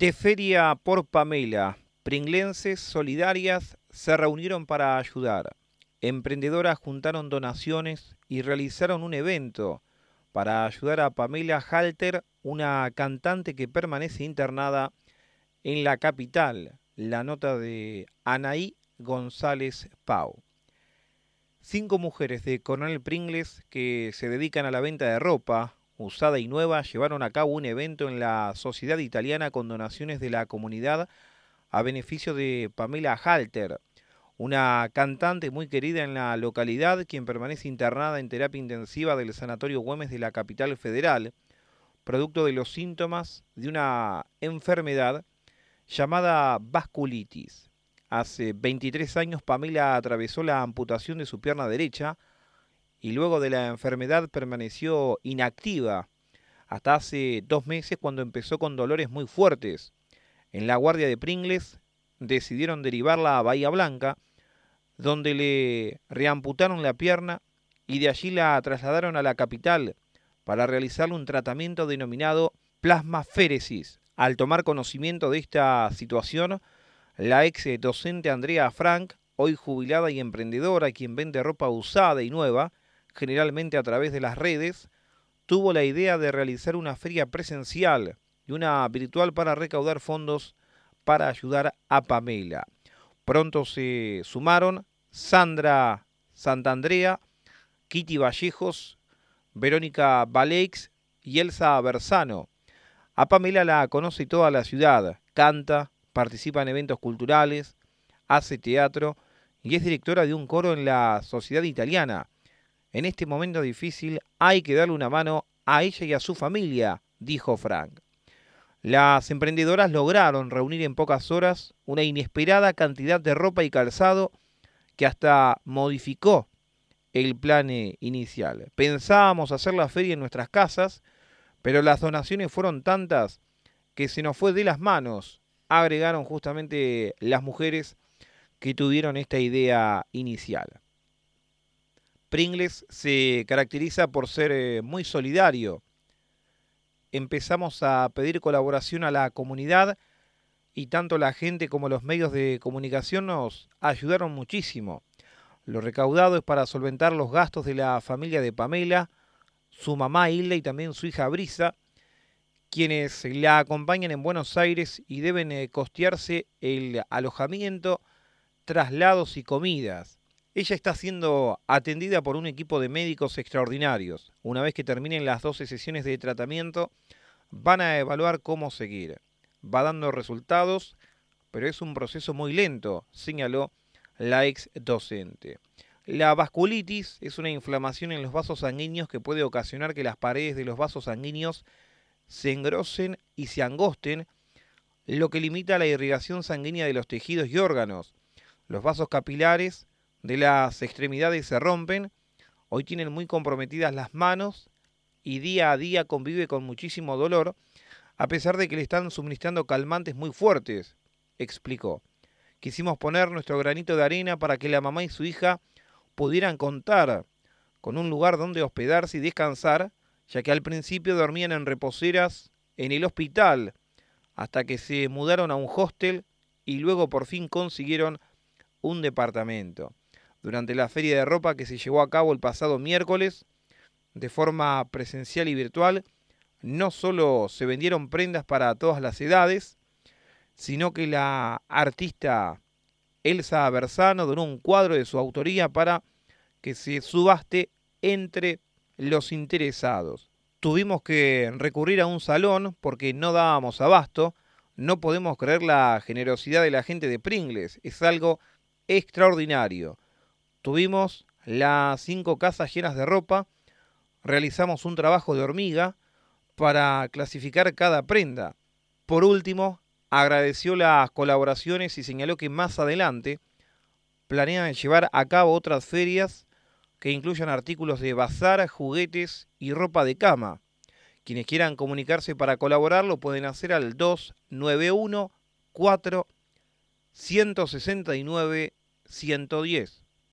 De Feria por Pamela, pringlenses solidarias se reunieron para ayudar. Emprendedoras juntaron donaciones y realizaron un evento para ayudar a Pamela Halter, una cantante que permanece internada en la capital. La nota de Anaí González Pau. Cinco mujeres de Coronel Pringles que se dedican a la venta de ropa, usada y nueva, llevaron a cabo un evento en la Sociedad Italiana con donaciones de la comunidad a beneficio de Pamela Halter, una cantante muy querida en la localidad, quien permanece internada en terapia intensiva del Sanatorio Güemes de la capital federal, producto de los síntomas de una enfermedad llamada vasculitis. Hace 23 años Pamela atravesó la amputación de su pierna derecha, y luego de la enfermedad permaneció inactiva hasta hace dos meses cuando empezó con dolores muy fuertes. En la guardia de Pringles decidieron derivarla a Bahía Blanca, donde le reamputaron la pierna y de allí la trasladaron a la capital para realizarle un tratamiento denominado plasmaféresis. Al tomar conocimiento de esta situación, la ex docente Andrea Frank, hoy jubilada y emprendedora, quien vende ropa usada y nueva, generalmente a través de las redes, tuvo la idea de realizar una feria presencial y una virtual para recaudar fondos para ayudar a Pamela. Pronto se sumaron Sandra Santandrea, Kitty Vallejos, Verónica Baleix y Elsa Bersano. A Pamela la conoce toda la ciudad, canta, participa en eventos culturales, hace teatro y es directora de un coro en la Sociedad Italiana. En este momento difícil hay que darle una mano a ella y a su familia, dijo Frank. Las emprendedoras lograron reunir en pocas horas una inesperada cantidad de ropa y calzado que hasta modificó el plan eh, inicial. Pensábamos hacer la feria en nuestras casas, pero las donaciones fueron tantas que se nos fue de las manos, agregaron justamente las mujeres que tuvieron esta idea inicial. Pringles se caracteriza por ser eh, muy solidario. Empezamos a pedir colaboración a la comunidad y tanto la gente como los medios de comunicación nos ayudaron muchísimo. Lo recaudado es para solventar los gastos de la familia de Pamela, su mamá Hilda y también su hija Brisa, quienes la acompañan en Buenos Aires y deben eh, costearse el alojamiento, traslados y comidas. Ella está siendo atendida por un equipo de médicos extraordinarios. Una vez que terminen las 12 sesiones de tratamiento, van a evaluar cómo seguir. Va dando resultados, pero es un proceso muy lento, señaló la ex docente. La vasculitis es una inflamación en los vasos sanguíneos que puede ocasionar que las paredes de los vasos sanguíneos se engrosen y se angosten, lo que limita la irrigación sanguínea de los tejidos y órganos. Los vasos capilares de las extremidades se rompen, hoy tienen muy comprometidas las manos y día a día convive con muchísimo dolor, a pesar de que le están suministrando calmantes muy fuertes, explicó. Quisimos poner nuestro granito de arena para que la mamá y su hija pudieran contar con un lugar donde hospedarse y descansar, ya que al principio dormían en reposeras en el hospital, hasta que se mudaron a un hostel y luego por fin consiguieron un departamento durante la feria de ropa que se llevó a cabo el pasado miércoles de forma presencial y virtual, no solo se vendieron prendas para todas las edades, sino que la artista Elsa Bersano donó un cuadro de su autoría para que se subaste entre los interesados. Tuvimos que recurrir a un salón porque no dábamos abasto. No podemos creer la generosidad de la gente de Pringles. Es algo extraordinario. Tuvimos las cinco casas llenas de ropa, realizamos un trabajo de hormiga para clasificar cada prenda. Por último, agradeció las colaboraciones y señaló que más adelante planean llevar a cabo otras ferias que incluyan artículos de bazar, juguetes y ropa de cama. Quienes quieran comunicarse para colaborar lo pueden hacer al 291 4 169 110.